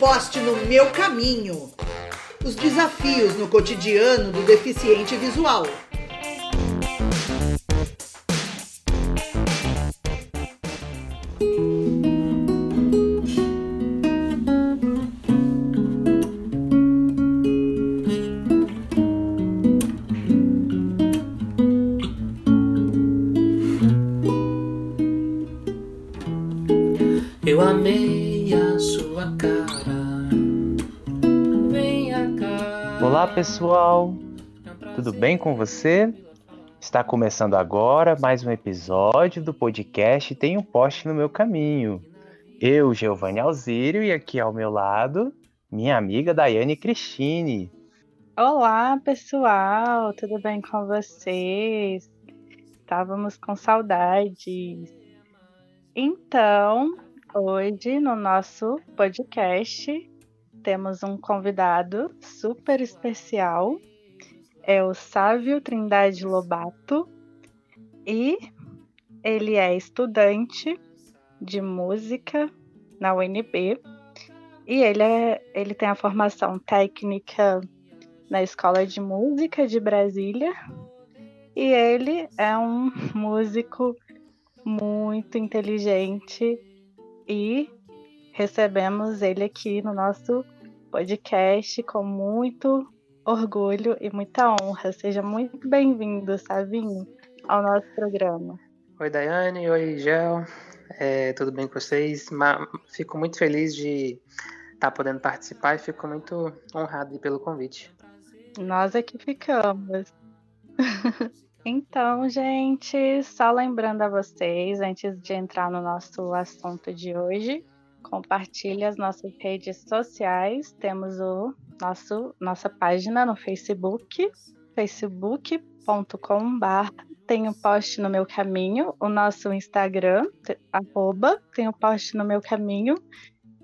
poste no meu caminho. Os desafios no cotidiano do deficiente visual. Pessoal, tudo bem com você? Está começando agora mais um episódio do podcast Tem um Poste no Meu Caminho. Eu, Giovanni Alzírio, e aqui ao meu lado, minha amiga Daiane Cristine. Olá, pessoal, tudo bem com vocês? Estávamos com saudades. Então, hoje no nosso podcast temos um convidado super especial. É o Sávio Trindade Lobato. E ele é estudante de música na UNB e ele, é, ele tem a formação técnica na Escola de Música de Brasília. E ele é um músico muito inteligente e recebemos ele aqui no nosso podcast com muito orgulho e muita honra. Seja muito bem-vindo, Savinho, ao nosso programa. Oi, Daiane. Oi, Gel. É, tudo bem com vocês? Fico muito feliz de estar podendo participar e fico muito honrado pelo convite. Nós aqui ficamos. Então, gente, só lembrando a vocês, antes de entrar no nosso assunto de hoje, compartilhe as nossas redes sociais. Temos o nosso nossa página no Facebook, facebook.com.br tem o post no meu caminho, o nosso Instagram, arroba, tem o post no meu caminho,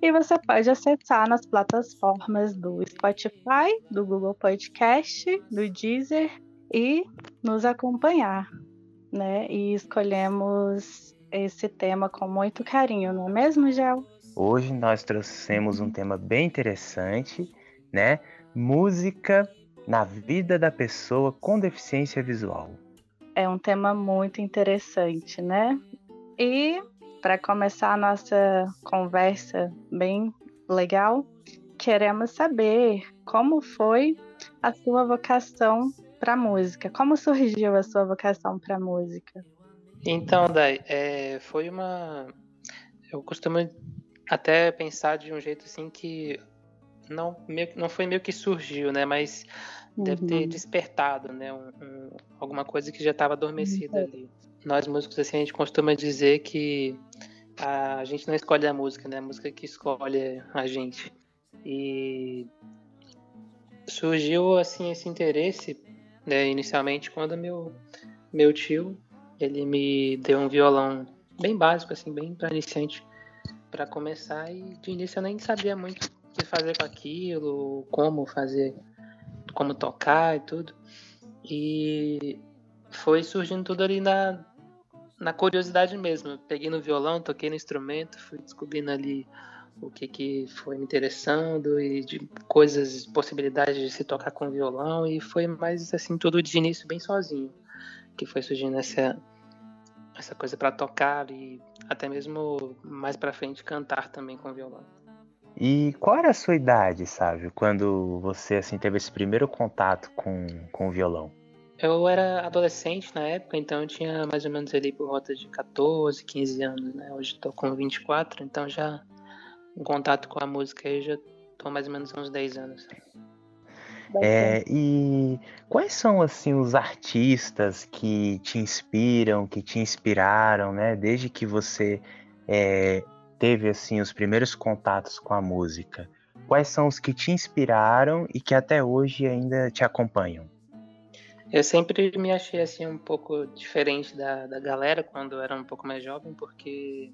e você pode acessar nas plataformas do Spotify, do Google Podcast, do Deezer e nos acompanhar, né? E escolhemos esse tema com muito carinho, não é mesmo, Gel? Hoje nós trouxemos um tema bem interessante, né? Música na vida da pessoa com deficiência visual. É um tema muito interessante, né? E para começar a nossa conversa bem legal, queremos saber como foi a sua vocação para música. Como surgiu a sua vocação para música? Então, Dai, é, foi uma. Eu costumo até pensar de um jeito assim que não, meio, não foi meio que surgiu, né? Mas uhum. deve ter uhum. despertado, né? Um, um, alguma coisa que já estava adormecida uhum. ali. Nós músicos assim a gente costuma dizer que a gente não escolhe a música, né? A música que escolhe a gente. E surgiu assim esse interesse né, inicialmente quando meu meu tio ele me deu um violão bem básico assim bem para iniciante para começar e de início eu nem sabia muito o que fazer com aquilo como fazer como tocar e tudo. E foi surgindo tudo ali na na curiosidade mesmo. Eu peguei no violão toquei no instrumento fui descobrindo ali o que, que foi me interessando e de coisas, possibilidades de se tocar com violão e foi mais assim tudo de início bem sozinho que foi surgindo essa essa coisa para tocar e até mesmo mais para frente cantar também com violão. E qual era a sua idade, sabe, quando você assim teve esse primeiro contato com, com o violão? Eu era adolescente na época, então eu tinha mais ou menos ali por volta de 14, 15 anos, né? Hoje estou com 24, então já em contato com a música aí já tô mais ou menos uns 10 anos. É, e quais são assim os artistas que te inspiram, que te inspiraram, né? Desde que você é, teve assim os primeiros contatos com a música, quais são os que te inspiraram e que até hoje ainda te acompanham? Eu sempre me achei assim um pouco diferente da, da galera quando eu era um pouco mais jovem, porque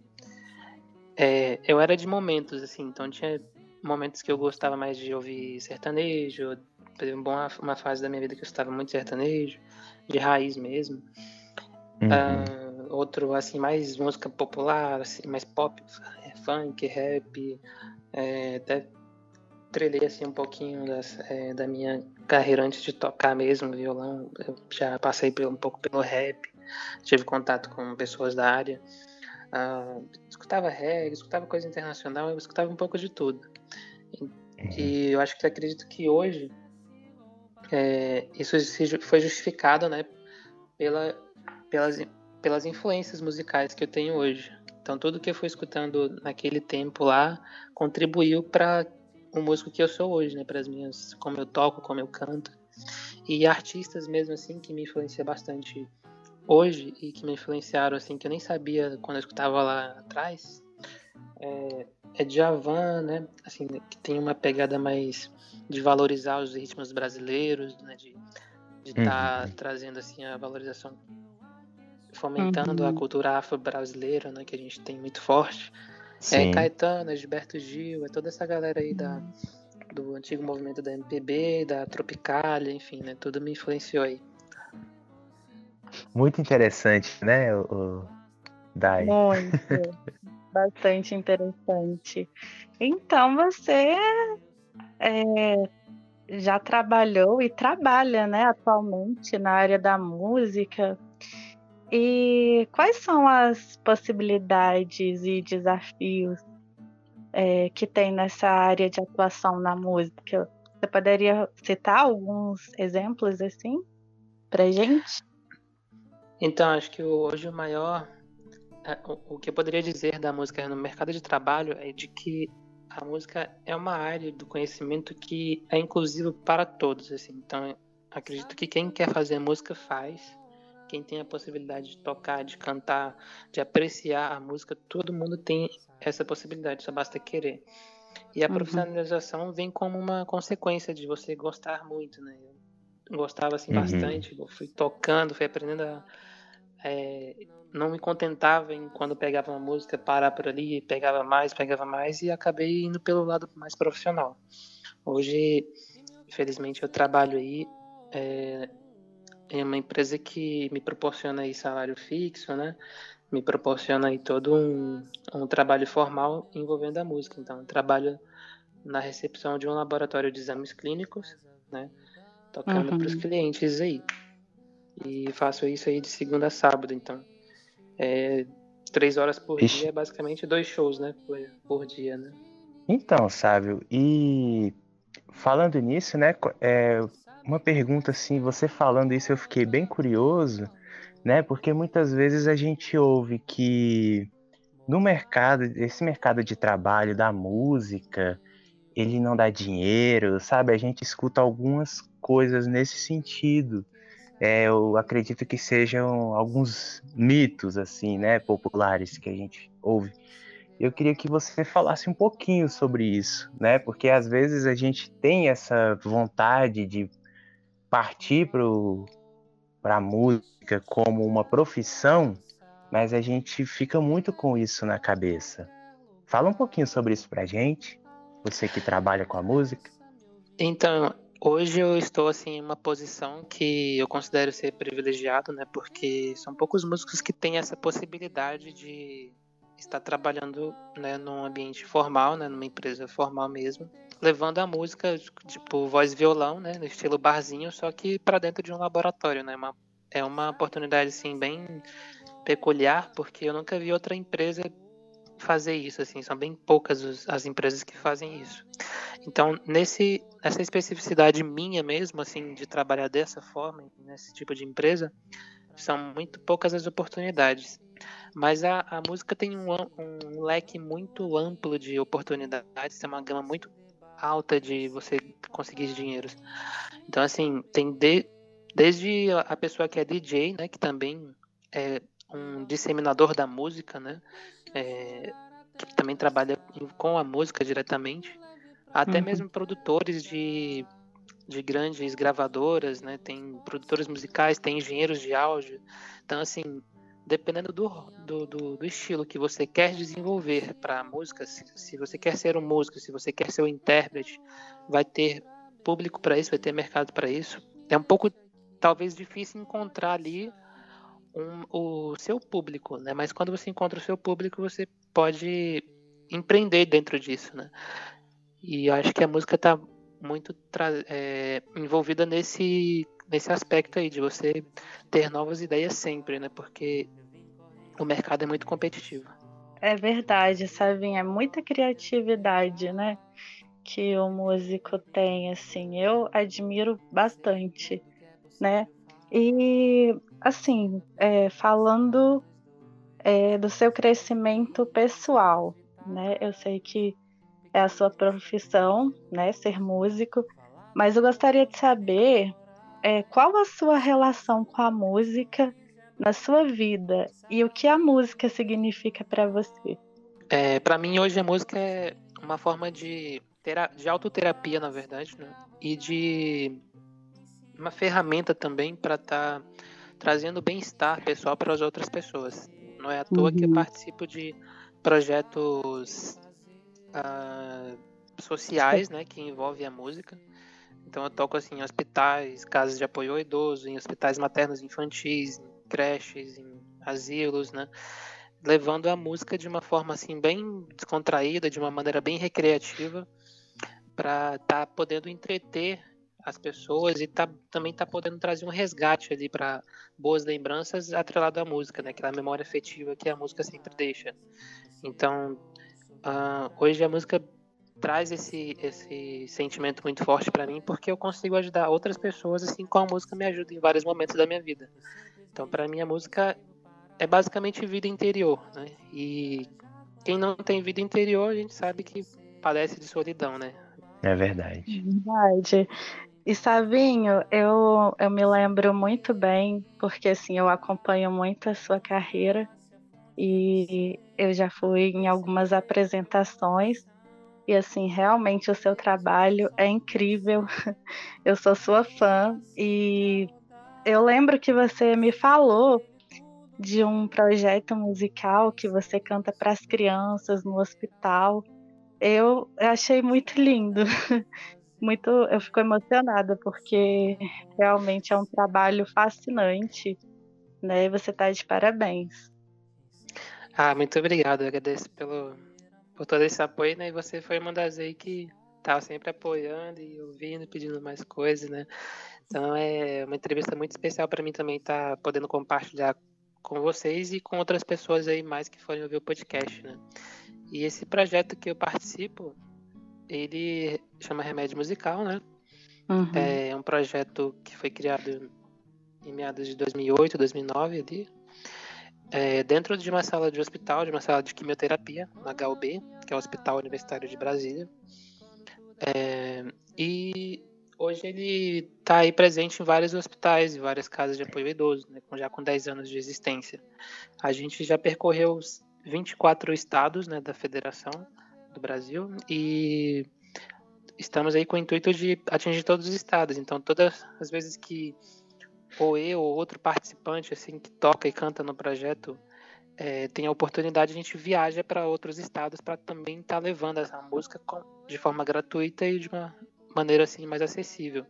é, eu era de momentos, assim, então tinha momentos que eu gostava mais de ouvir sertanejo, teve uma, uma fase da minha vida que eu estava muito sertanejo, de raiz mesmo. Uhum. Uh, outro, assim, mais música popular, assim, mais pop, é, funk, rap, é, até trilhei assim um pouquinho das, é, da minha carreira antes de tocar mesmo violão. Eu já passei por, um pouco pelo rap, tive contato com pessoas da área. Uh, escutava reggae, escutava coisa internacional, eu escutava um pouco de tudo. E, uhum. e eu acho que acredito que hoje é, isso foi justificado né, pela, pelas, pelas influências musicais que eu tenho hoje. Então tudo que eu fui escutando naquele tempo lá contribuiu para o músico que eu sou hoje, né? Para as minhas, como eu toco, como eu canto. E artistas mesmo assim que me influenciam bastante hoje e que me influenciaram assim que eu nem sabia quando eu escutava lá atrás é, é Djavan, né? Assim, que tem uma pegada mais de valorizar os ritmos brasileiros, né? De estar tá uhum. trazendo assim a valorização fomentando uhum. a cultura afro-brasileira, né, que a gente tem muito forte. É Sim. É Caetano, é Gilberto Gil, é toda essa galera aí da, do antigo movimento da MPB, da Tropicália, enfim, né, tudo me influenciou aí. Muito interessante, né, o, o Dai? Muito, bastante interessante. Então você é, já trabalhou e trabalha, né, atualmente na área da música. E quais são as possibilidades e desafios é, que tem nessa área de atuação na música? Você poderia citar alguns exemplos assim para gente? Então, acho que hoje o maior. É, o que eu poderia dizer da música no mercado de trabalho é de que a música é uma área do conhecimento que é inclusivo para todos. Assim. Então, acredito que quem quer fazer música faz quem tem a possibilidade de tocar, de cantar, de apreciar a música, todo mundo tem essa possibilidade, só basta querer. E a uhum. profissionalização vem como uma consequência de você gostar muito, né? Eu gostava assim uhum. bastante, fui tocando, fui aprendendo a é, não me contentava em quando pegava uma música parar por ali, pegava mais, pegava mais e acabei indo pelo lado mais profissional. Hoje, infelizmente, eu trabalho aí é, é uma empresa que me proporciona aí salário fixo, né? Me proporciona aí todo um, um trabalho formal envolvendo a música. Então, eu trabalho na recepção de um laboratório de exames clínicos, né? Tocando uhum. para os clientes aí. E faço isso aí de segunda a sábado, então. É, três horas por Ixi. dia é basicamente dois shows, né? Por, por dia, né? Então, Sábio, e falando nisso, né? É, uma pergunta assim, você falando isso eu fiquei bem curioso, né? Porque muitas vezes a gente ouve que no mercado, esse mercado de trabalho da música, ele não dá dinheiro, sabe? A gente escuta algumas coisas nesse sentido. É, eu acredito que sejam alguns mitos assim, né, populares que a gente ouve. Eu queria que você falasse um pouquinho sobre isso, né? Porque às vezes a gente tem essa vontade de partir para a música como uma profissão, mas a gente fica muito com isso na cabeça. Fala um pouquinho sobre isso para gente, você que trabalha com a música. Então, hoje eu estou assim em uma posição que eu considero ser privilegiado, né? Porque são poucos músicos que têm essa possibilidade de estar trabalhando, né, num ambiente formal, né, numa empresa formal mesmo, levando a música, tipo, voz e violão, né, no estilo barzinho, só que para dentro de um laboratório, né, uma, é uma oportunidade, assim, bem peculiar, porque eu nunca vi outra empresa fazer isso, assim, são bem poucas os, as empresas que fazem isso. Então, nesse, nessa especificidade minha mesmo, assim, de trabalhar dessa forma, nesse tipo de empresa, são muito poucas as oportunidades. Mas a, a música tem um, um leque muito amplo de oportunidades, tem uma gama muito alta de você conseguir dinheiro. Então, assim, tem de, desde a pessoa que é DJ, né, que também é um disseminador da música, né, é, que também trabalha com a música diretamente, até uhum. mesmo produtores de, de grandes gravadoras, né, tem produtores musicais, tem engenheiros de áudio. Então, assim, dependendo do, do, do, do, estilo que você quer desenvolver para a música, se, se, você quer ser um músico, se você quer ser um intérprete, vai ter público para isso, vai ter mercado para isso. É um pouco, talvez, difícil encontrar ali um, o seu público, né? Mas quando você encontra o seu público, você pode empreender dentro disso, né? E acho que a música está muito é, envolvida nesse, nesse aspecto aí, de você ter novas ideias sempre, né? Porque o mercado é muito competitivo. É verdade, sabe? É muita criatividade, né? Que o músico tem, assim. Eu admiro bastante, né? E, assim, é, falando é, do seu crescimento pessoal, né? Eu sei que é a sua profissão, né? Ser músico, mas eu gostaria de saber é, qual a sua relação com a música na sua vida e o que a música significa para você. É, para mim hoje a música é uma forma de, de autoterapia, na verdade, né? E de uma ferramenta também para estar tá trazendo bem-estar pessoal para as outras pessoas. Não é à toa uhum. que eu uhum. participo de projetos uh, sociais, né, que envolvem a música. Então eu toco assim em hospitais, casas de apoio ao idoso, em hospitais maternos infantis, em creches, em asilos, né? Levando a música de uma forma assim bem descontraída, de uma maneira bem recreativa, para estar tá podendo entreter as pessoas e tá, também tá podendo trazer um resgate ali para boas lembranças atrelado à música, né? Aquela memória afetiva que a música sempre deixa. Então, uh, hoje a música traz esse, esse sentimento muito forte para mim porque eu consigo ajudar outras pessoas assim como a música me ajuda em vários momentos da minha vida. Então, para mim a música é basicamente vida interior, né? E quem não tem vida interior, a gente sabe que padece de solidão, né? É verdade. Verdade. E Savinho, eu, eu me lembro muito bem, porque assim, eu acompanho muito a sua carreira e eu já fui em algumas apresentações e assim, realmente o seu trabalho é incrível. Eu sou sua fã e eu lembro que você me falou de um projeto musical que você canta para as crianças no hospital. Eu achei muito lindo. muito, eu fico emocionada porque realmente é um trabalho fascinante, né? E você está de parabéns. Ah, muito obrigado. Agradeço pelo por todo esse apoio, né? E você foi uma das aí que estava sempre apoiando e ouvindo, pedindo mais coisas, né? Então é uma entrevista muito especial para mim também estar tá podendo compartilhar com vocês e com outras pessoas aí mais que forem ouvir o podcast, né? E esse projeto que eu participo, ele chama Remédio Musical, né? Uhum. É um projeto que foi criado em meados de 2008, 2009 ali. É, dentro de uma sala de hospital, de uma sala de quimioterapia, na HUB, que é o Hospital Universitário de Brasília. É, e hoje ele está aí presente em vários hospitais e várias casas de apoio idoso, né, já com 10 anos de existência. A gente já percorreu os 24 estados né, da federação do Brasil e estamos aí com o intuito de atingir todos os estados. Então, todas as vezes que ou eu ou outro participante assim que toca e canta no projeto é, tem a oportunidade, a gente viaja para outros estados para também estar tá levando essa música com, de forma gratuita e de uma maneira assim mais acessível.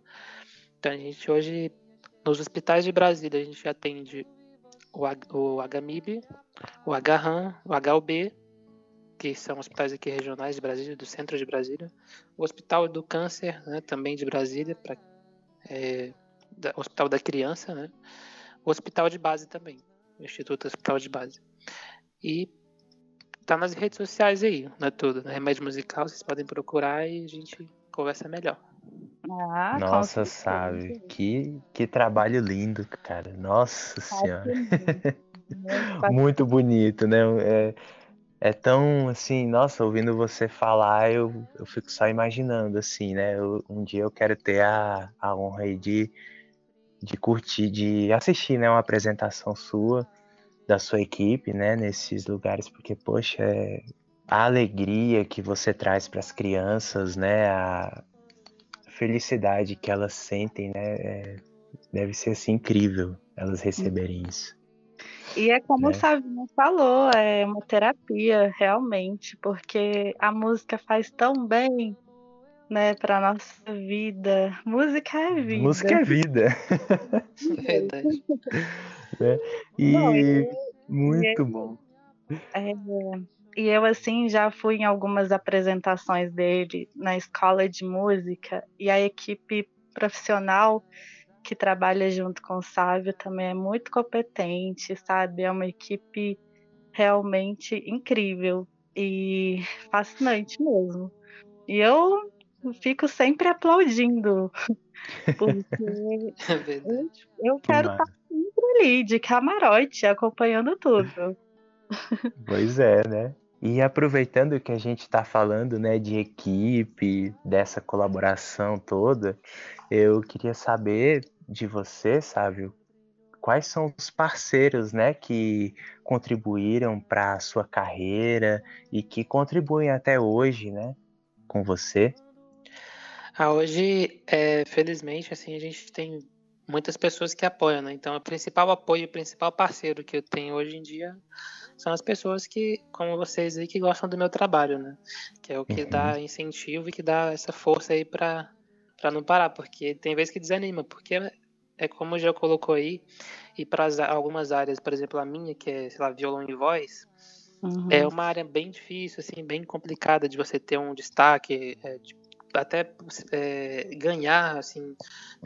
Então a gente hoje nos hospitais de Brasília a gente atende o, o HMIB, o HRAM, o HUB, que são hospitais aqui regionais de Brasília, do centro de Brasília, o Hospital do Câncer, né, também de Brasília, pra, é, da, Hospital da Criança, né, o Hospital de Base também, o Instituto Hospital de Base. E tá nas redes sociais aí, não é tudo, né? Remédio Musical, vocês podem procurar e a gente conversa melhor. Ah, Nossa, sabe, que, que trabalho lindo, cara. Nossa senhora. Muito bonito, né? É, é tão assim, nossa, ouvindo você falar, eu, eu fico só imaginando, assim, né? Eu, um dia eu quero ter a, a honra aí de, de curtir, de assistir, né? Uma apresentação sua, da sua equipe, né? Nesses lugares, porque, poxa, é, a alegria que você traz para as crianças, né? A felicidade que elas sentem, né? É, deve ser assim incrível elas receberem isso. E é como né? o Savinho falou, é uma terapia realmente, porque a música faz tão bem, né, para nossa vida. Música é vida. Música é vida. Verdade. né? E Não, e, muito e, bom. É, e eu, assim, já fui em algumas apresentações dele na escola de música, e a equipe profissional que trabalha junto com o Sávio também é muito competente, sabe? É uma equipe realmente incrível e fascinante mesmo. E eu fico sempre aplaudindo, porque É eu, eu quero estar sempre ali, de camarote, acompanhando tudo. Pois é, né? E aproveitando que a gente está falando, né, de equipe, dessa colaboração toda, eu queria saber de você, Sávio, quais são os parceiros, né, que contribuíram para a sua carreira e que contribuem até hoje, né, com você? Ah, hoje, é, felizmente, assim, a gente tem muitas pessoas que apoiam, né? Então, o principal apoio, o principal parceiro que eu tenho hoje em dia são as pessoas que, como vocês aí, que gostam do meu trabalho, né? Que é o que Uhum. dá incentivo e que dá essa força aí pra, pra não parar, porque tem vezes que desanima, porque é como já colocou aí, e para algumas áreas, por exemplo, a minha, que é, sei lá, violão e voz, Uhum. é uma área bem difícil, assim, bem complicada de você ter um destaque, é, de- até é, ganhar assim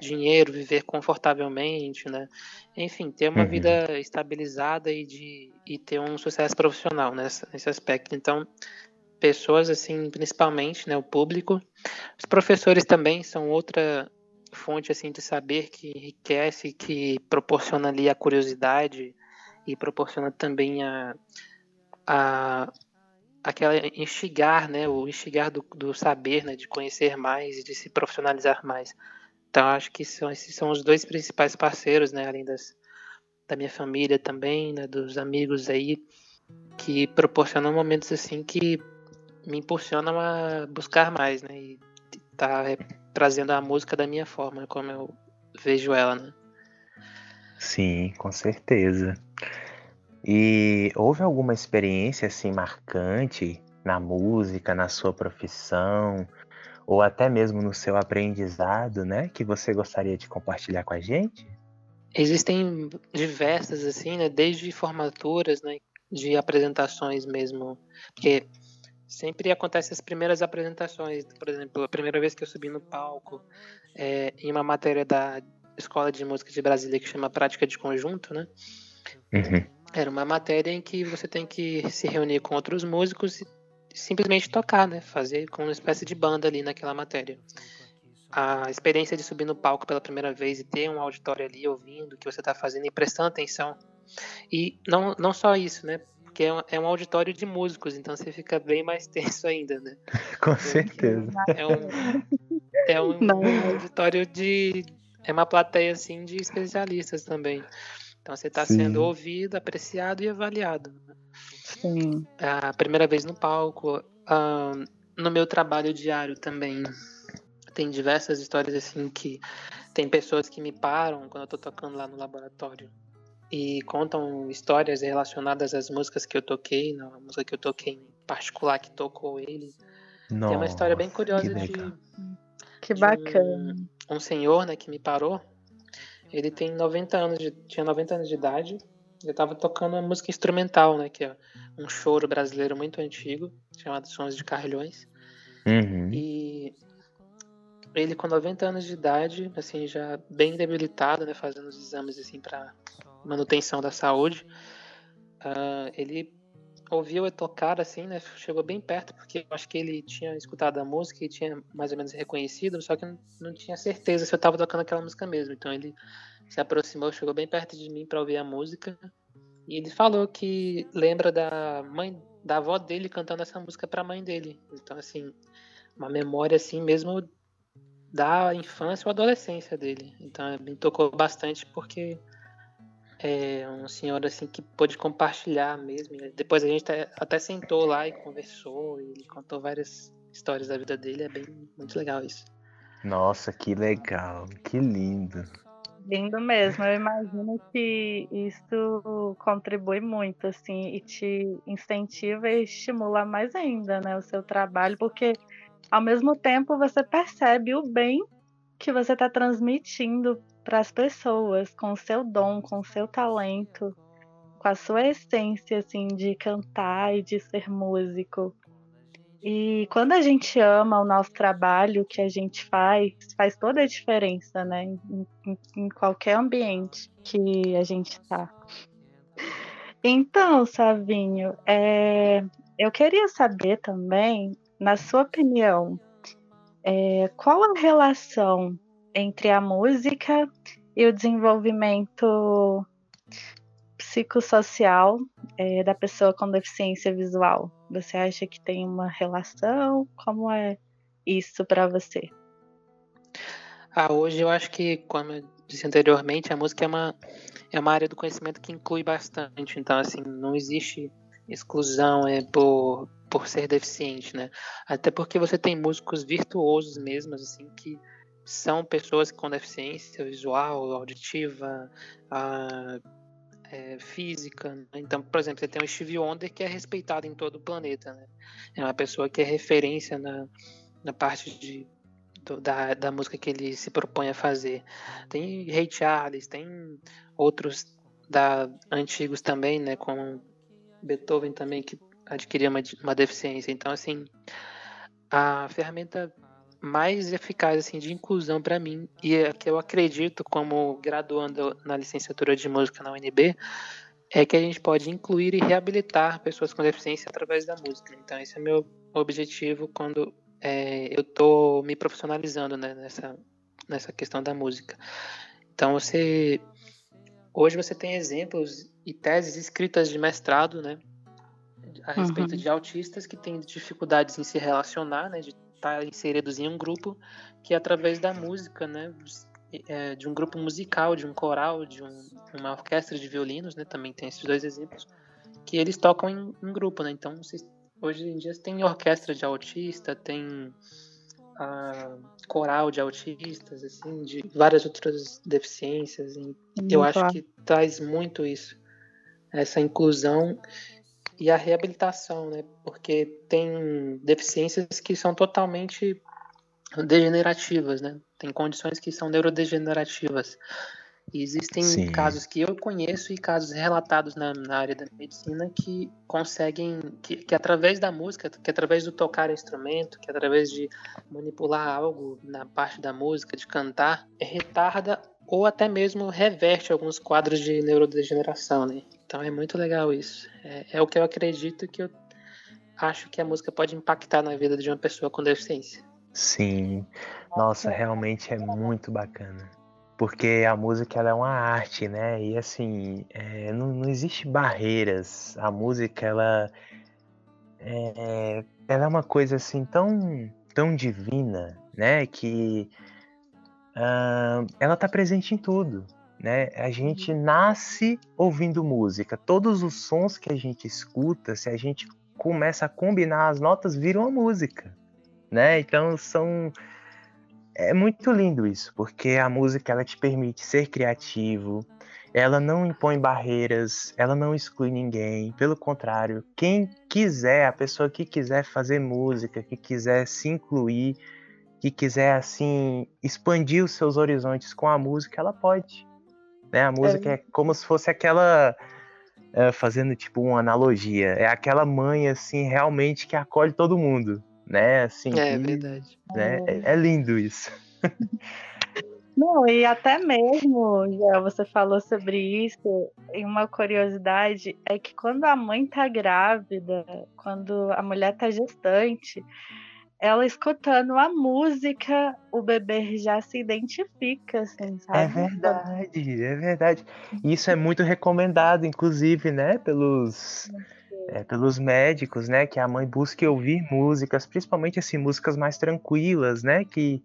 dinheiro, viver confortavelmente, né? Enfim, ter uma Uhum. vida estabilizada e de e ter um sucesso profissional nessa, nesse aspecto. Então, pessoas assim, principalmente, né, o público, os professores também são outra fonte assim de saber que enriquece, que proporciona ali a curiosidade e proporciona também a a aquela instigar, né, o instigar do, do saber, né, de conhecer mais e de se profissionalizar mais. Então acho que são esses são os dois principais parceiros, né, além das da minha família também, né, dos amigos aí que proporcionam momentos assim que me impulsionam a buscar mais, né, e tá é, trazendo a música da minha forma, como eu vejo ela, né. Sim, com certeza. E houve alguma experiência assim marcante na música, na sua profissão, ou até mesmo no seu aprendizado, né, que você gostaria de compartilhar com a gente? Existem diversas, assim, né? Desde formaturas, né? De apresentações mesmo. Porque sempre acontecem as primeiras apresentações. Por exemplo, a primeira vez que eu subi no palco é, em uma matéria da Escola de Música de Brasília que chama Prática de Conjunto, né? Uhum. Era uma matéria em que você tem que se reunir com outros músicos e simplesmente tocar, né? Fazer como uma espécie de banda ali naquela matéria. A experiência de subir no palco pela primeira vez e ter um auditório ali ouvindo o que você está fazendo e prestando atenção. E não, não só isso, né? Porque é um, é um auditório de músicos, então você fica bem mais tenso ainda, né? Com certeza. É um, é um Não. auditório de. É uma plateia assim de especialistas também. Então você está sendo ouvido, apreciado e avaliado. né? Sim. a primeira vez no palco, ah, no meu trabalho diário também. Tem diversas histórias assim que tem pessoas que me param quando eu tô tocando lá no laboratório e contam histórias relacionadas às músicas que eu toquei, na música que eu toquei em particular que tocou ele. Nossa, tem uma história bem curiosa que de. Que de bacana. Um, um senhor, né, que me parou. Ele tem 90 anos de, tinha 90 anos de idade. Ele estava tocando uma música instrumental, né, que é um choro brasileiro muito antigo, chamado Sons de Carrilhões. Uhum. E ele com 90 anos de idade, assim, já bem debilitado, né, fazendo os exames assim para manutenção da saúde. ah, ele ouviu eu tocar assim, né, chegou bem perto porque eu acho que ele tinha escutado a música e tinha mais ou menos reconhecido, só que não, não tinha certeza se eu estava tocando aquela música mesmo. Então ele se aproximou, chegou bem perto de mim para ouvir a música. E ele falou que lembra da mãe, da avó dele cantando essa música para a mãe dele. Então assim, uma memória assim mesmo da infância ou adolescência dele. Então me tocou bastante porque é um senhor assim que pôde compartilhar mesmo. Depois a gente até, até sentou lá e conversou e ele contou várias histórias da vida dele. É bem muito legal isso. Nossa, que legal, que lindo. Lindo mesmo. Eu imagino que isso contribui muito, assim, e te incentiva e estimula mais ainda, né, o seu trabalho, porque ao mesmo tempo você percebe o bem que você está transmitindo para as pessoas com o seu dom, com o seu talento, com a sua essência assim de cantar e de ser músico. E quando a gente ama o nosso trabalho, o que a gente faz, faz toda a diferença, né? Em, em, em qualquer ambiente que a gente está. Então, Savinho, é, eu queria saber também, na sua opinião, é, qual a relação entre a música e o desenvolvimento psicossocial é, da pessoa com deficiência visual? Você acha que tem uma relação? Como é isso para você? Ah, hoje eu acho que, como eu disse anteriormente, a música é uma, é uma área do conhecimento que inclui bastante. Então, assim, não existe exclusão é por, por ser deficiente, né? Até porque você tem músicos virtuosos mesmo, assim, que são pessoas com deficiência visual, auditiva, a, é, física. Né? Então, por exemplo, você tem o Stevie Wonder que é respeitado em todo o planeta, né? É uma pessoa que é referência na, na parte de, do, da, da música que ele se propõe a fazer. Tem Ray Charles, tem outros da antigos também, né? Como Beethoven também que adquiria uma, uma deficiência. Então, assim, a ferramenta mais eficaz assim de inclusão para mim e é que eu acredito como graduando na licenciatura de música na UNB é que a gente pode incluir e reabilitar pessoas com deficiência através da música. Então esse é meu objetivo quando é, eu estou me profissionalizando né, nessa nessa questão da música. Então você hoje você tem exemplos e teses escritas de mestrado, né, a respeito uhum. de autistas que têm dificuldades em se relacionar, né, de estar tá inseridos em um grupo que através da música, né, é, de um grupo musical, de um coral, de um, uma orquestra de violinos, né, também tem esses dois exemplos, que eles tocam em, em grupo, né, então hoje em dia tem orquestra de autista, tem a coral de autistas, assim, de várias outras deficiências, e eu acho que traz muito isso, essa inclusão e a reabilitação, né? Porque tem deficiências que são totalmente degenerativas, né? Tem condições que são neurodegenerativas. E existem Sim. casos que eu conheço e casos relatados na, na área da medicina que conseguem, que, que, através da música, que através do tocar instrumento, que através de manipular algo na parte da música, de cantar, retarda ou até mesmo reverte alguns quadros de neurodegeneração, né? Então é muito legal isso. É, é, o que eu acredito que eu acho que a música pode impactar na vida de uma pessoa com deficiência. Sim, nossa, realmente é muito bacana. Porque a música ela é uma arte, né? E assim, é, não, não existe barreiras. A música ela é, ela é uma coisa assim tão, tão divina, né? Que uh, ela está presente em tudo né? A gente uhum. nasce ouvindo música. Todos os sons que a gente escuta, se a gente começa a combinar as notas, viram uma música, né? Então são é muito lindo isso, porque a música ela te permite ser criativo, ela não impõe barreiras, ela não exclui ninguém, pelo contrário, quem quiser, a pessoa que quiser fazer música, que quiser se incluir, que quiser assim expandir os seus horizontes com a música, ela pode. Né? A música é, é como se fosse aquela. É, fazendo tipo uma analogia, é aquela mãe assim realmente que acolhe todo mundo, né? Assim, é, verdade. Né? É, é lindo isso. Não, e até mesmo, já você falou sobre isso, e uma curiosidade é que quando a mãe tá grávida, quando a mulher tá gestante, ela escutando a música, o bebê já se identifica, assim, sabe? É verdade, é verdade. Isso é muito recomendado, inclusive, né, pelos, é, pelos médicos, né, que a mãe busque ouvir músicas, principalmente assim, músicas mais tranquilas, né, que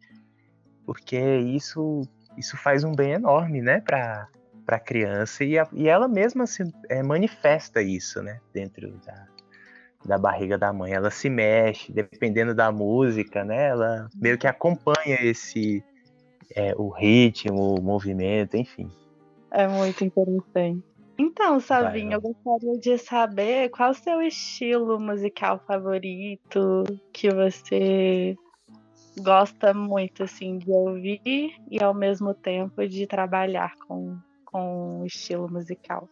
porque isso isso faz um bem enorme, né, para para criança e, a, e ela mesma se é, manifesta isso, né, dentro da da barriga da mãe. Ela se mexe, dependendo da música, né? Ela meio que acompanha esse é, o ritmo, o movimento, enfim. É muito interessante. Então, Savinho, eu gostaria de saber qual o seu estilo musical favorito que você gosta muito assim de ouvir e ao mesmo tempo de trabalhar com, com o estilo musical.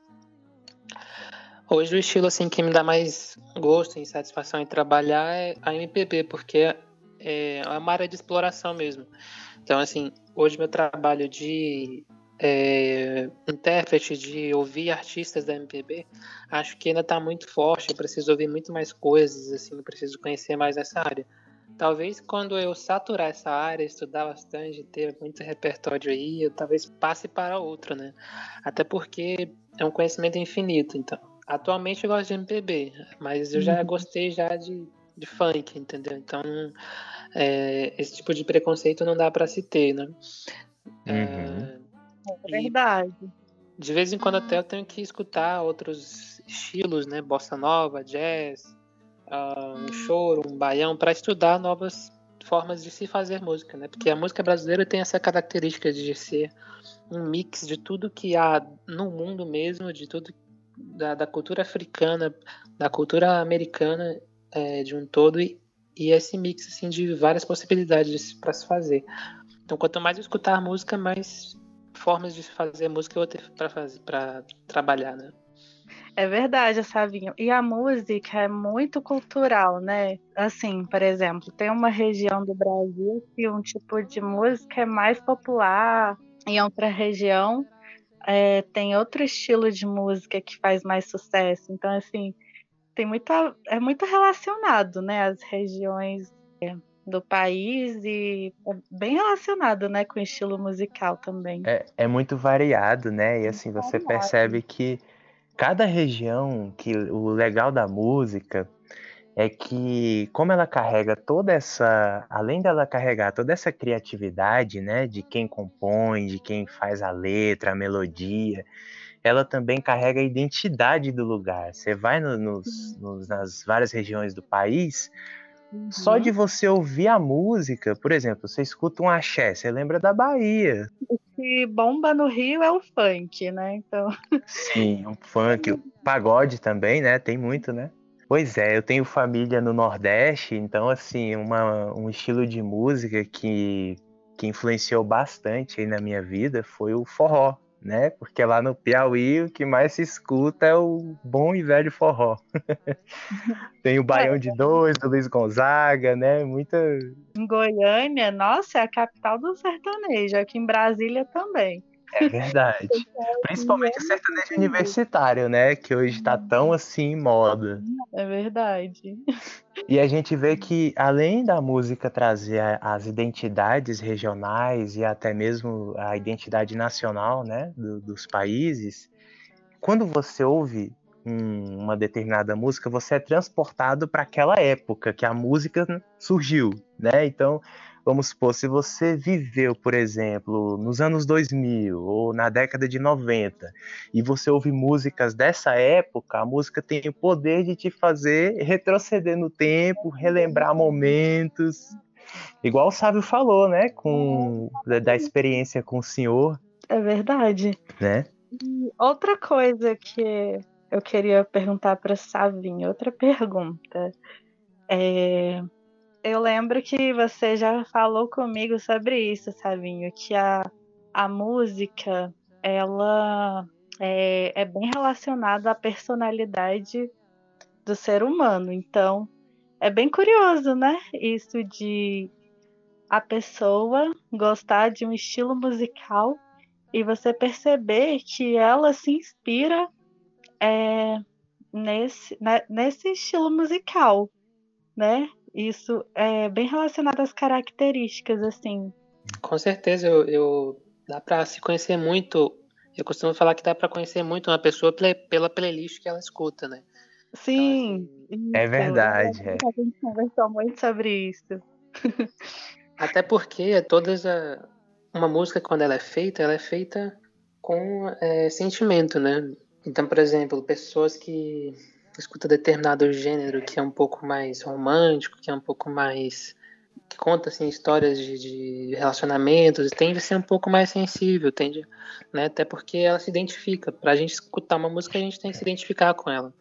Hoje o estilo assim que me dá mais gosto e satisfação em trabalhar é a MPB, porque é uma área de exploração mesmo. Então, assim, hoje meu trabalho de é, intérprete, de ouvir artistas da MPB, acho que ainda está muito forte. Eu preciso ouvir muito mais coisas, assim, eu preciso conhecer mais essa área. Talvez quando eu saturar essa área, estudar bastante, ter muito repertório aí, eu talvez passe para outra, né? Até porque é um conhecimento infinito, então. Atualmente eu gosto de MPB, mas eu já uhum. gostei já de, de funk, entendeu? Então, é, esse tipo de preconceito não dá para se ter, né? Uhum. É, é verdade. De vez em quando até eu tenho que escutar outros estilos, né? Bossa nova, jazz, uh, um choro, um baião, para estudar novas formas de se fazer música, né? Porque a música brasileira tem essa característica de ser um mix de tudo que há no mundo mesmo, de tudo da, da cultura africana, da cultura americana é, de um todo e, e esse mix assim, de várias possibilidades para se fazer. Então, quanto mais eu escutar música, mais formas de fazer música eu vou ter para trabalhar, né? É verdade, Savinho. E a música é muito cultural, né? Assim, por exemplo, tem uma região do Brasil que um tipo de música é mais popular, em outra região é, tem outro estilo de música que faz mais sucesso. Então, assim, tem muita, é muito relacionado, né, as regiões é, do país e é bem relacionado, né, com o estilo musical também. É, é muito variado, né? E assim, você percebe que cada região, que o legal da música é que como ela carrega toda essa, além dela carregar toda essa criatividade, né, de quem compõe, de quem faz a letra, a melodia, ela também carrega a identidade do lugar. Você vai no, nos, nos, nas várias regiões do país, uhum. só de você ouvir a música, por exemplo, você escuta um axé, você lembra da Bahia. O que bomba no Rio é o funk, né? Então. Sim, o funk, o pagode também, né? Tem muito, né? Pois é, eu tenho família no Nordeste, então assim, uma, um estilo de música que, que influenciou bastante aí na minha vida foi o forró, né? Porque lá no Piauí o que mais se escuta é o bom e velho forró. Tem o Baião de Dois, do Luiz Gonzaga, né? Muita. Em Goiânia, nossa, é a capital do sertanejo, aqui em Brasília também. É verdade. Principalmente o sertanejo universitário, né? Que hoje tá tão assim em moda. É verdade. E a gente vê que, além da música trazer as identidades regionais e até mesmo a identidade nacional, né? Do, dos países, quando você ouve um, uma determinada música, você é transportado para aquela época que a música surgiu, né? Então Vamos supor, se você viveu, por exemplo, nos anos 2000 ou na década de 90 e você ouve músicas dessa época, a música tem o poder de te fazer retroceder no tempo, relembrar momentos. Igual o Sábio falou, né? Com, da, experiência com o senhor. É verdade. Né? E outra coisa que eu queria perguntar para Savinho, outra pergunta. É, eu lembro que você já falou comigo sobre isso, Savinho, que a, a música ela é, é bem relacionada à personalidade do ser humano. Então, é bem curioso, né? Isso de a pessoa gostar de um estilo musical e você perceber que ela se inspira é, nesse, né, nesse estilo musical, né? Isso é bem relacionado às características, assim. Com certeza, eu, eu dá para se conhecer muito. Eu costumo falar que dá para conhecer muito uma pessoa pela playlist que ela escuta, né? Sim. Então, assim, é verdade. É. A gente conversou muito sobre isso. Até porque todas a, uma música quando ela é feita, ela é feita com é, sentimento, né? Então, por exemplo, pessoas que escuta determinado gênero que é um pouco mais romântico, que é um pouco mais que conta assim histórias de, de relacionamentos, tende a ser um pouco mais sensível, tende, né? Até porque ela se identifica. Para a gente escutar uma música, a gente tem que se identificar com ela.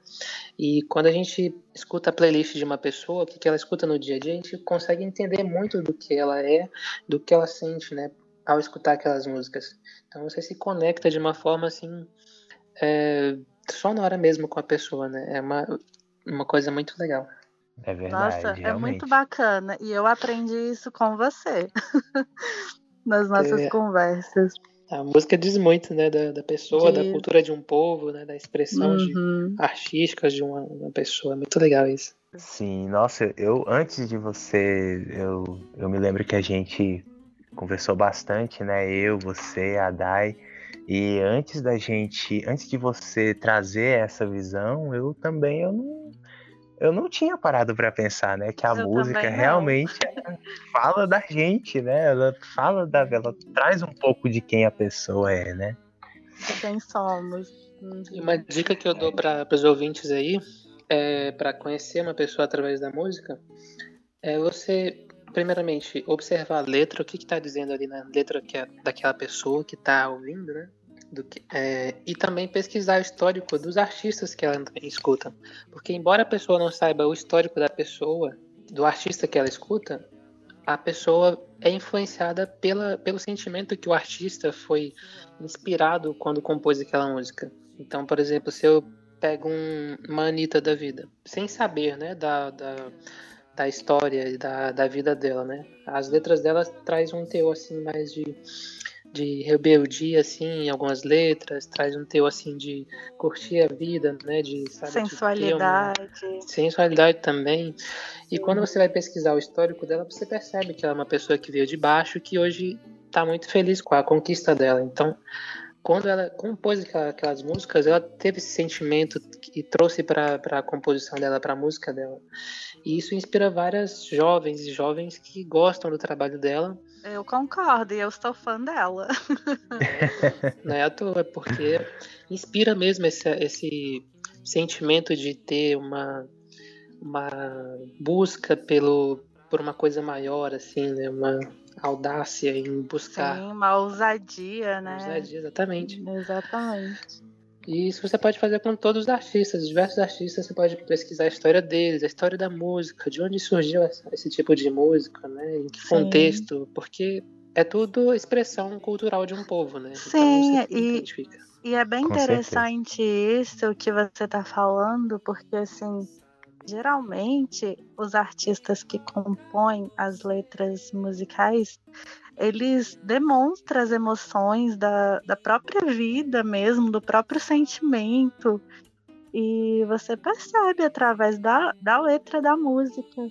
E quando a gente escuta a playlist de uma pessoa, o que, que ela escuta no dia a dia, a gente consegue entender muito do que ela é, do que ela sente, né? Ao escutar aquelas músicas. Então você se conecta de uma forma assim é, sonora mesmo com a pessoa, né? É uma, uma coisa muito legal. É verdade. Nossa, é realmente. muito bacana. E eu aprendi isso com você. Nas nossas É. conversas. A música diz muito, né, da, da pessoa, da Diz. cultura de um povo, né, da expressão de Uhum. artísticas de uma, uma pessoa. Muito legal isso. Sim, nossa, eu antes de você, eu, eu me lembro que a gente conversou bastante, né? Eu, você, a Dai. E antes da gente, antes de você trazer essa visão, eu também eu não, eu não tinha parado para pensar, né? Que a Eu música realmente fala da gente, né? Ela fala da, ela traz um pouco de quem a pessoa é, né? De Quem somos. Uhum. E uma dica que eu dou para os ouvintes aí, é, para conhecer uma pessoa através da música, é você, primeiramente, observar a letra, o que está dizendo ali na letra que é daquela pessoa que está ouvindo, né? Que, é, e também pesquisar o histórico dos artistas que ela escuta. Porque, embora a pessoa não saiba o histórico da pessoa, do artista que ela escuta, a pessoa é influenciada pela, pelo sentimento que o artista foi inspirado quando compôs aquela música. Então, por exemplo, se eu pego um, uma Anitta da vida, sem saber né, da, da, da história e da, da vida dela, né? As letras dela trazem um teor assim mais de, de rebeldia assim em algumas letras, traz um teor assim de curtir a vida, né? De sabe, de ter uma- Sensualidade. sensualidade também. E quando você vai pesquisar o histórico dela, você percebe que ela é uma pessoa que veio de baixo, que hoje está muito feliz com a conquista dela. Então, quando ela compôs aquela- aquelas músicas, ela teve esse sentimento e trouxe para a composição dela, para a música dela. E isso inspira várias jovens e jovens que gostam do trabalho dela. Eu concordo, e eu sou fã dela. Não é à toa, porque inspira mesmo esse, esse sentimento de ter uma, uma busca pelo, por uma coisa maior, assim, né? Uma audácia em buscar. Sim, uma ousadia, né? ousadia, exatamente. Exatamente. E isso você pode fazer com todos os artistas, diversos artistas, você pode pesquisar a história deles, a história da música, de onde surgiu esse tipo de música, né? Em que Sim. contexto, porque é tudo expressão cultural de um povo, né? Sim, então, e-. E é bem Com interessante isso que você está falando, porque assim, geralmente os artistas que compõem as letras musicais, eles demonstram as emoções da, da própria vida mesmo, do próprio sentimento. E você percebe através da, da letra da música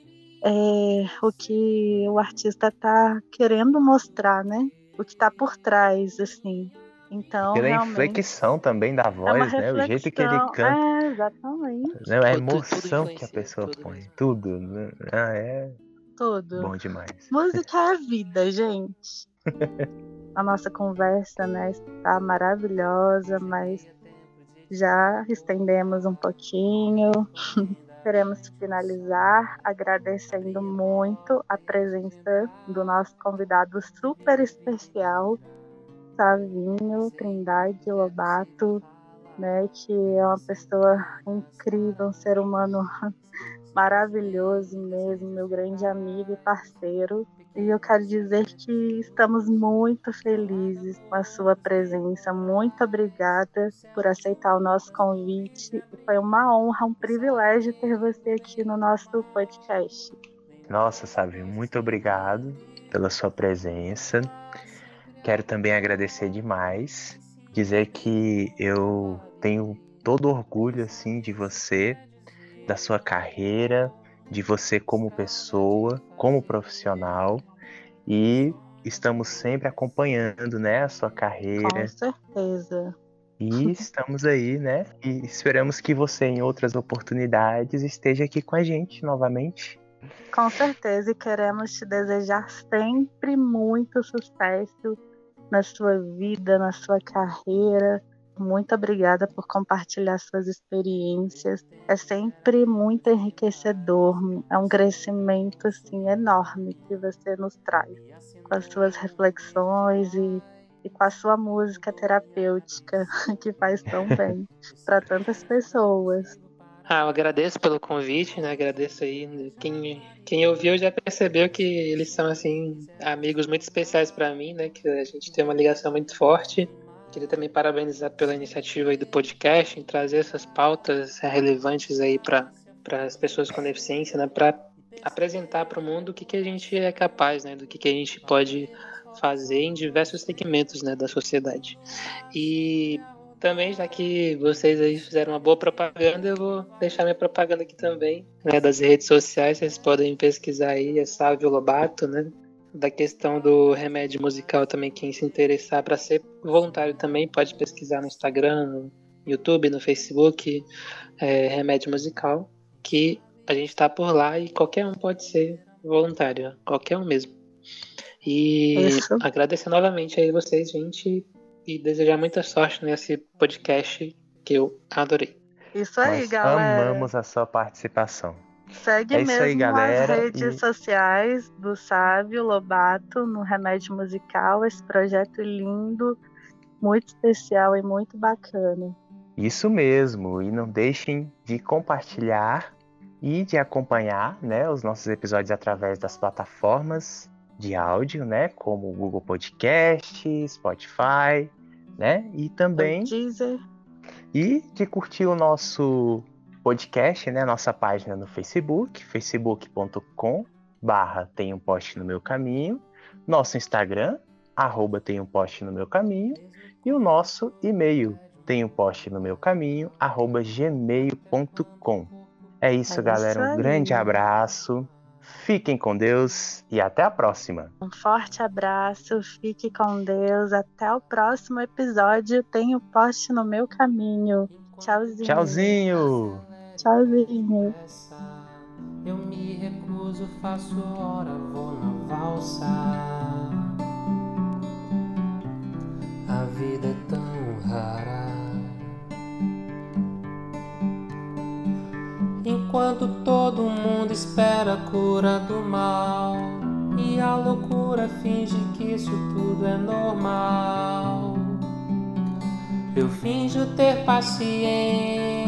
é, o que o artista está querendo mostrar, né? O que está por trás, assim. Então, Pela realmente. inflexão também da É voz, né? O jeito que ele canta. É, exatamente. né? A Tudo- tudo emoção que a pessoa tudo põe. Tudo. né? Ah, é Tudo. bom demais. Música é vida, gente. A nossa conversa, né, está maravilhosa, mas já estendemos um pouquinho. Queremos finalizar agradecendo muito a presença do nosso convidado super especial, Savinho Trindade Lobato, né, que é uma pessoa incrível, um ser humano maravilhoso mesmo, meu grande amigo e parceiro. E eu quero dizer que estamos muito felizes com a sua presença. Muito obrigada por aceitar o nosso convite. Foi uma honra, um privilégio ter você aqui no nosso podcast. Nossa, sabe, muito obrigado pela sua presença. Quero também agradecer demais, dizer que eu tenho todo orgulho assim de você, da sua carreira, de você como pessoa, como profissional e estamos sempre acompanhando, né, a sua carreira Com certeza. e estamos aí, né? E esperamos que você em outras oportunidades esteja aqui com a gente novamente. Com certeza, e queremos te desejar sempre muito sucesso na sua vida, na sua carreira. Muito obrigada por compartilhar suas experiências. É sempre muito enriquecedor. É um crescimento assim enorme que você nos traz com as suas reflexões e, e com a sua música terapêutica que faz tão bem para tantas pessoas. Ah, eu agradeço pelo convite, né? Agradeço aí. Quem, quem ouviu já percebeu que eles são, assim, amigos muito especiais pra mim, né? Que a gente tem uma ligação muito forte. Queria também parabenizar pela iniciativa aí do podcast em trazer essas pautas relevantes aí para as pessoas com deficiência, né? Para apresentar para o mundo o que, que a gente é capaz, né? Do que, que a gente pode fazer em diversos segmentos né, da sociedade. E também, já que vocês aí fizeram uma boa propaganda, eu vou deixar minha propaganda aqui também, né, das redes sociais, vocês podem pesquisar aí, é Sávio Lobato, né, da questão do remédio musical também, quem se interessar para ser voluntário também pode pesquisar no Instagram, no YouTube, no Facebook, é, remédio musical, que a gente está por lá e qualquer um pode ser voluntário, qualquer um mesmo. E Isso. agradecer novamente aí vocês, gente, e desejar muita sorte nesse podcast que eu adorei. Isso aí, Nós galera. Amamos a sua participação. Segue é mesmo aí, galera, as redes e... sociais do Sávio Lobato no Remédio Musical, esse projeto lindo, muito especial e muito bacana. Isso mesmo, e não deixem de compartilhar e de acompanhar né, os nossos episódios através das plataformas de áudio, né, como o Google Podcast, Spotify, né, e também Deezer. e de curtir o nosso podcast, né, nossa página no Facebook, facebook.com barra tem um post no meu caminho, nosso Instagram, arroba tem um post no meu caminho, e o nosso e-mail, tem um post no meu caminho, arroba gmail.com. É isso, é galera. Um grande abraço. Fiquem com Deus e até a próxima. Um forte abraço, fique com Deus. Até o próximo episódio. Tenho poste no meu caminho. Tchauzinho. Tchauzinho. Tchauzinho. Eu me recuso, faço hora, vou na valsa. A vida é tão rara. Enquanto todo mundo espera a cura do mal e a loucura finge que isso tudo é normal. Eu finjo ter paciência.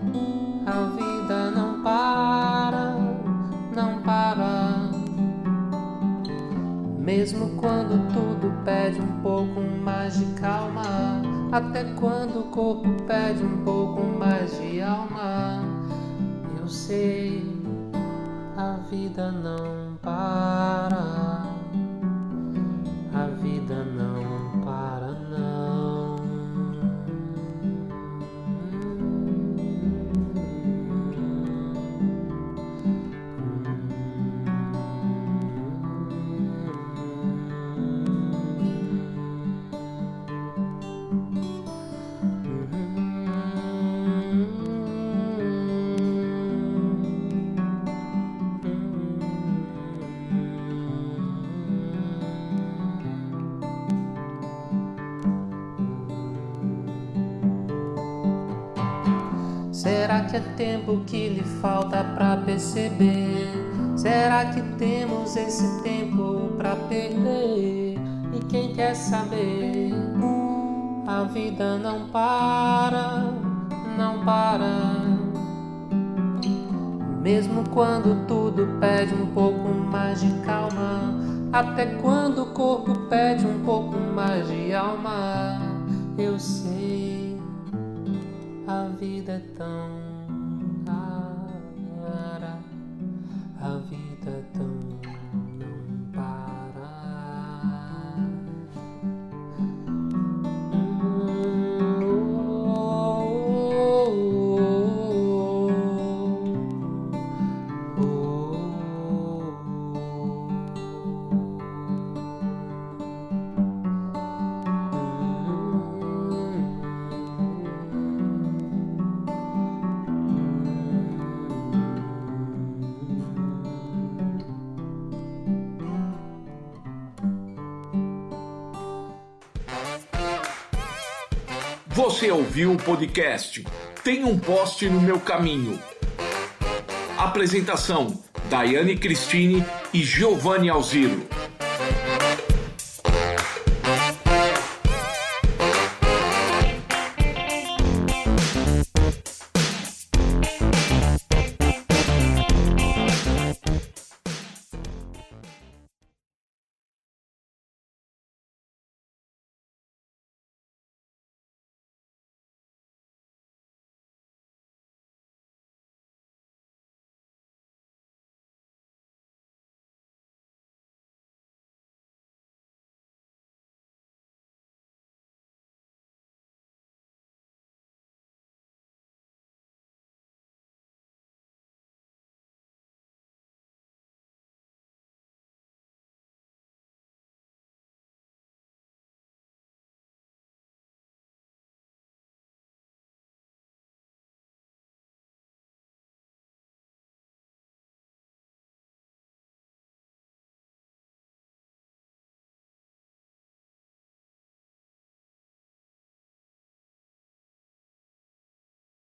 Mesmo quando tudo pede um pouco mais de calma. Até quando o corpo pede um pouco mais de alma, eu sei, a vida não para, a vida não Será que é tempo que lhe falta para perceber? Será que temos esse tempo para perder? E quem quer saber? A vida não para, não para. Mesmo quando tudo pede um pouco mais de calma, até quando o corpo pede um pouco mais de alma, eu sei vida tão Você ouviu o podcast Tem um poste no meu caminho. Apresentação: Daiane Cristine e Giovanni Alziro.